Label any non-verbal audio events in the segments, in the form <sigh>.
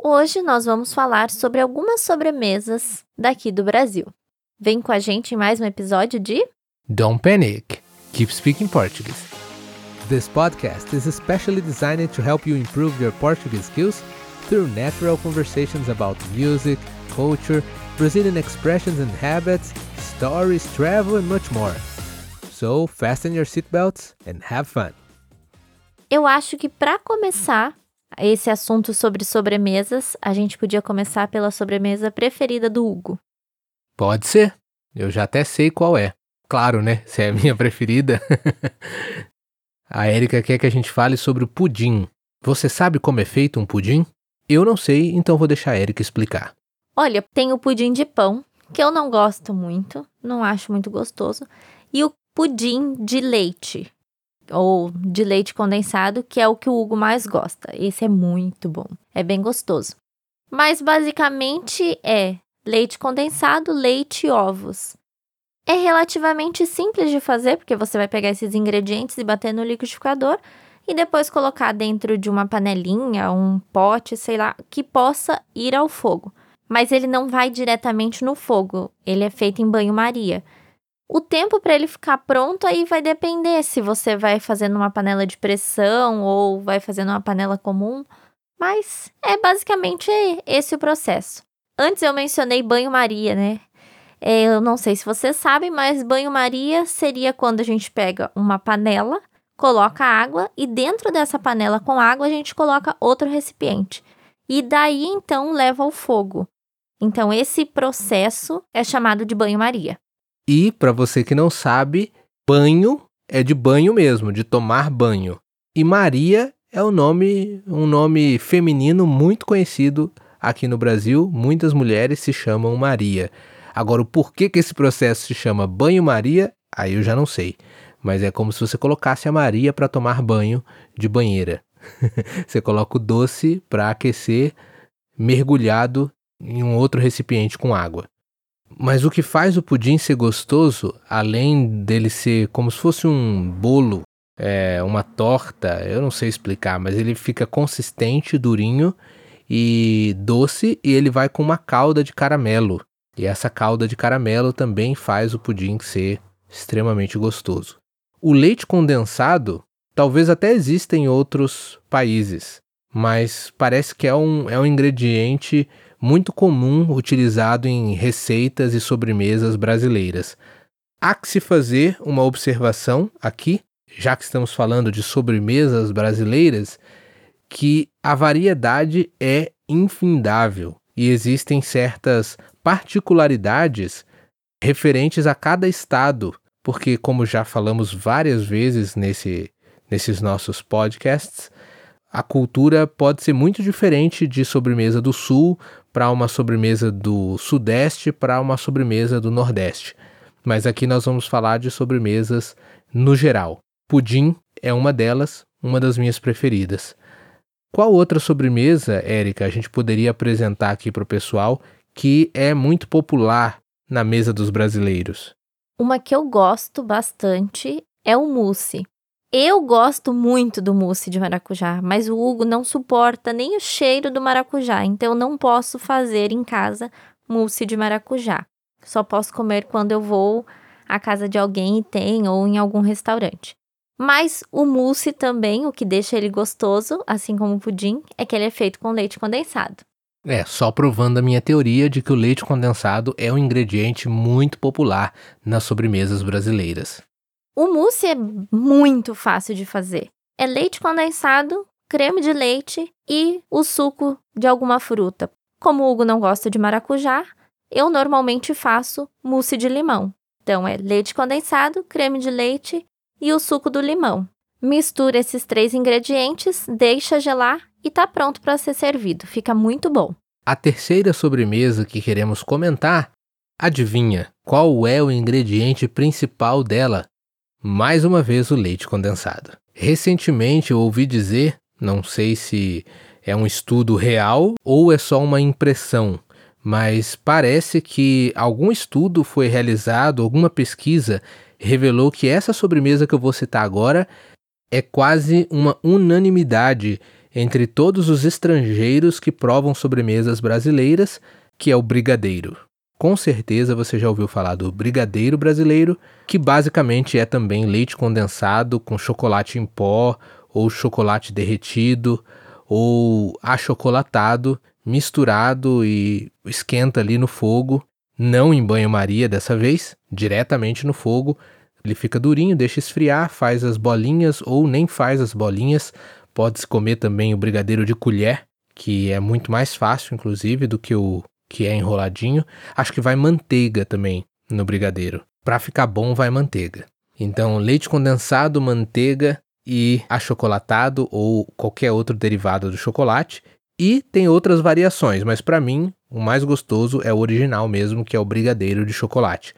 Hoje nós vamos falar sobre algumas sobremesas daqui do Brasil. Vem com a gente em mais um episódio de Don't panic. Keep speaking Portuguese. This podcast is especially designed to help you improve your Portuguese skills through natural conversations about music, culture, Brazilian expressions and habits, stories, travel, and much more. So, fasten your seatbelts and have fun. Eu acho que para começar esse assunto sobre sobremesas, a gente podia começar pela sobremesa preferida do Hugo. Pode ser. Eu já até sei qual é. Claro, né? Se é a minha <laughs> preferida. a Erika quer que a gente fale sobre o pudim. Você sabe como é feito um pudim? Eu não sei, então vou deixar a Erika explicar. Olha, tem o pudim de pão, que eu não gosto muito, não acho muito gostoso, e o pudim de leite, ou de leite condensado, que é o que o Hugo mais gosta. Esse é muito bom, é bem gostoso. Mas basicamente é leite condensado, leite e ovos. É relativamente simples de fazer, porque você vai pegar esses ingredientes e bater no liquidificador e depois colocar dentro de uma panelinha, um pote, sei lá, que possa ir ao fogo. Mas ele não vai diretamente no fogo, ele é feito em banho-maria. O tempo para ele ficar pronto aí vai depender se você vai fazer numa panela de pressão ou vai fazer numa panela comum, mas é basicamente esse o processo. Antes eu mencionei banho-maria, né? É, eu não sei se vocês sabem, mas banho-maria seria quando a gente pega uma panela, coloca água e dentro dessa panela com água a gente coloca outro recipiente. E daí então leva ao fogo. Então esse processo é chamado de banho-maria. E, para você que não sabe, banho é de banho mesmo, de tomar banho. E Maria é um nome, um nome feminino muito conhecido aqui no Brasil. Muitas mulheres se chamam Maria. Agora, o porquê que esse processo se chama banho-maria, aí eu já não sei. Mas é como se você colocasse a Maria para tomar banho de banheira. <laughs> você coloca o doce para aquecer mergulhado em um outro recipiente com água. Mas o que faz o pudim ser gostoso, além dele ser como se fosse um bolo, é, uma torta, eu não sei explicar, mas ele fica consistente, durinho e doce, e ele vai com uma calda de caramelo. E essa calda de caramelo também faz o pudim ser extremamente gostoso. O leite condensado talvez até exista em outros países, mas parece que é um, é um ingrediente muito comum utilizado em receitas e sobremesas brasileiras. Há que se fazer uma observação aqui, já que estamos falando de sobremesas brasileiras, que a variedade é infindável e existem certas particularidades referentes a cada estado, porque, como já falamos várias vezes nesse, nesses nossos podcasts, a cultura pode ser muito diferente de sobremesa do sul para uma sobremesa do sudeste para uma sobremesa do nordeste. Mas aqui nós vamos falar de sobremesas no geral. Pudim é uma delas, uma das minhas preferidas. Qual outra sobremesa, Érica, a gente poderia apresentar aqui para o pessoal que é muito popular na mesa dos brasileiros? Uma que eu gosto bastante é o mousse. Eu gosto muito do mousse de maracujá, mas o Hugo não suporta nem o cheiro do maracujá, então eu não posso fazer em casa mousse de maracujá. Só posso comer quando eu vou à casa de alguém e tem ou em algum restaurante. Mas o mousse também, o que deixa ele gostoso, assim como o pudim, é que ele é feito com leite condensado. É, só provando a minha teoria de que o leite condensado é um ingrediente muito popular nas sobremesas brasileiras. O mousse é muito fácil de fazer. É leite condensado, creme de leite e o suco de alguma fruta. Como o Hugo não gosta de maracujá, eu normalmente faço mousse de limão. Então é leite condensado, creme de leite e o suco do limão. Mistura esses três ingredientes, deixa gelar e tá pronto para ser servido. Fica muito bom. A terceira sobremesa que queremos comentar, adivinha qual é o ingrediente principal dela? Mais uma vez o leite condensado. Recentemente eu ouvi dizer, não sei se é um estudo real ou é só uma impressão, mas parece que algum estudo foi realizado, alguma pesquisa revelou que essa sobremesa que eu vou citar agora é quase uma unanimidade entre todos os estrangeiros que provam sobremesas brasileiras, que é o brigadeiro. Com certeza você já ouviu falar do brigadeiro brasileiro, que basicamente é também leite condensado com chocolate em pó ou chocolate derretido ou achocolatado, misturado e esquenta ali no fogo, não em banho-maria dessa vez, diretamente no fogo. Ele fica durinho, deixa esfriar, faz as bolinhas ou nem faz as bolinhas. Pode-se comer também o brigadeiro de colher, que é muito mais fácil, inclusive, do que o que é enroladinho. Acho que vai manteiga também no brigadeiro. Para ficar bom, vai manteiga. Então, leite condensado, manteiga e achocolatado ou qualquer outro derivado do chocolate. E tem outras variações, mas para mim o mais gostoso é o original mesmo, que é o brigadeiro de chocolate.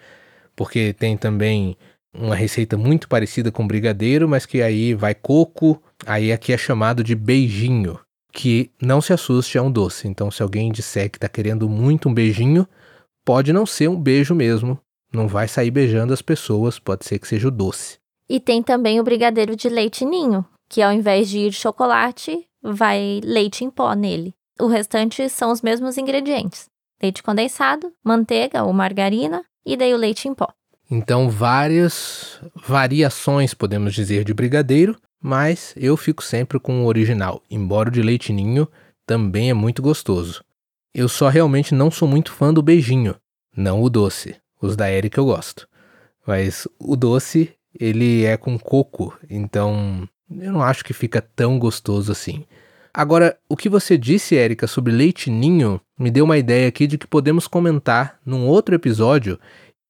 Porque tem também uma receita muito parecida com brigadeiro, mas que aí vai coco, aí aqui é chamado de beijinho, que não se assuste é um doce. Então se alguém disser que está querendo muito um beijinho, pode não ser um beijo mesmo, não vai sair beijando as pessoas, pode ser que seja o doce. E tem também o brigadeiro de leite ninho, que ao invés de ir chocolate, vai leite em pó nele. O restante são os mesmos ingredientes: leite condensado, manteiga ou margarina e daí o leite em pó. Então, várias variações, podemos dizer, de brigadeiro, mas eu fico sempre com o original, embora o de leite ninho também é muito gostoso. Eu só realmente não sou muito fã do beijinho, não o doce. Os da Erika eu gosto. Mas o doce ele é com coco, então eu não acho que fica tão gostoso assim. Agora, o que você disse, Érica, sobre leite ninho, me deu uma ideia aqui de que podemos comentar num outro episódio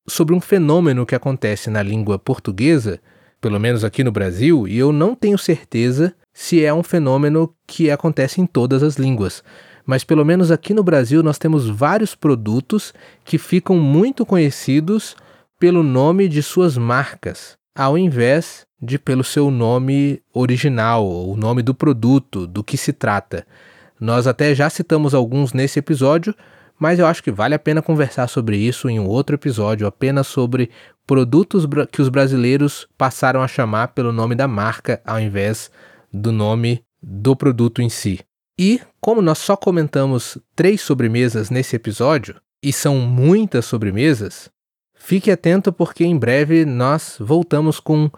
sobre um fenômeno que acontece na língua portuguesa, pelo menos aqui no Brasil, e eu não tenho certeza se é um fenômeno que acontece em todas as línguas. Mas pelo menos aqui no Brasil nós temos vários produtos que ficam muito conhecidos pelo nome de suas marcas ao invés de pelo seu nome original, o nome do produto, do que se trata. Nós até já citamos alguns nesse episódio, mas eu acho que vale a pena conversar sobre isso em um outro episódio, apenas sobre produtos que os brasileiros passaram a chamar pelo nome da marca ao invés do nome do produto em si. E, como nós só comentamos três sobremesas nesse episódio, e são muitas sobremesas, Fique atento porque em breve nós voltamos com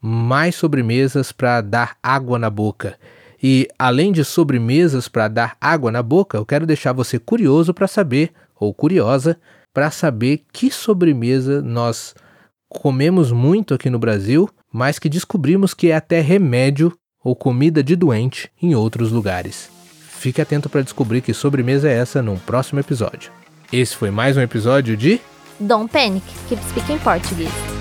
mais sobremesas para dar água na boca. E além de sobremesas para dar água na boca, eu quero deixar você curioso para saber, ou curiosa, para saber que sobremesa nós comemos muito aqui no Brasil, mas que descobrimos que é até remédio ou comida de doente em outros lugares. Fique atento para descobrir que sobremesa é essa num próximo episódio. Esse foi mais um episódio de Don't panic, keep speaking Portuguese.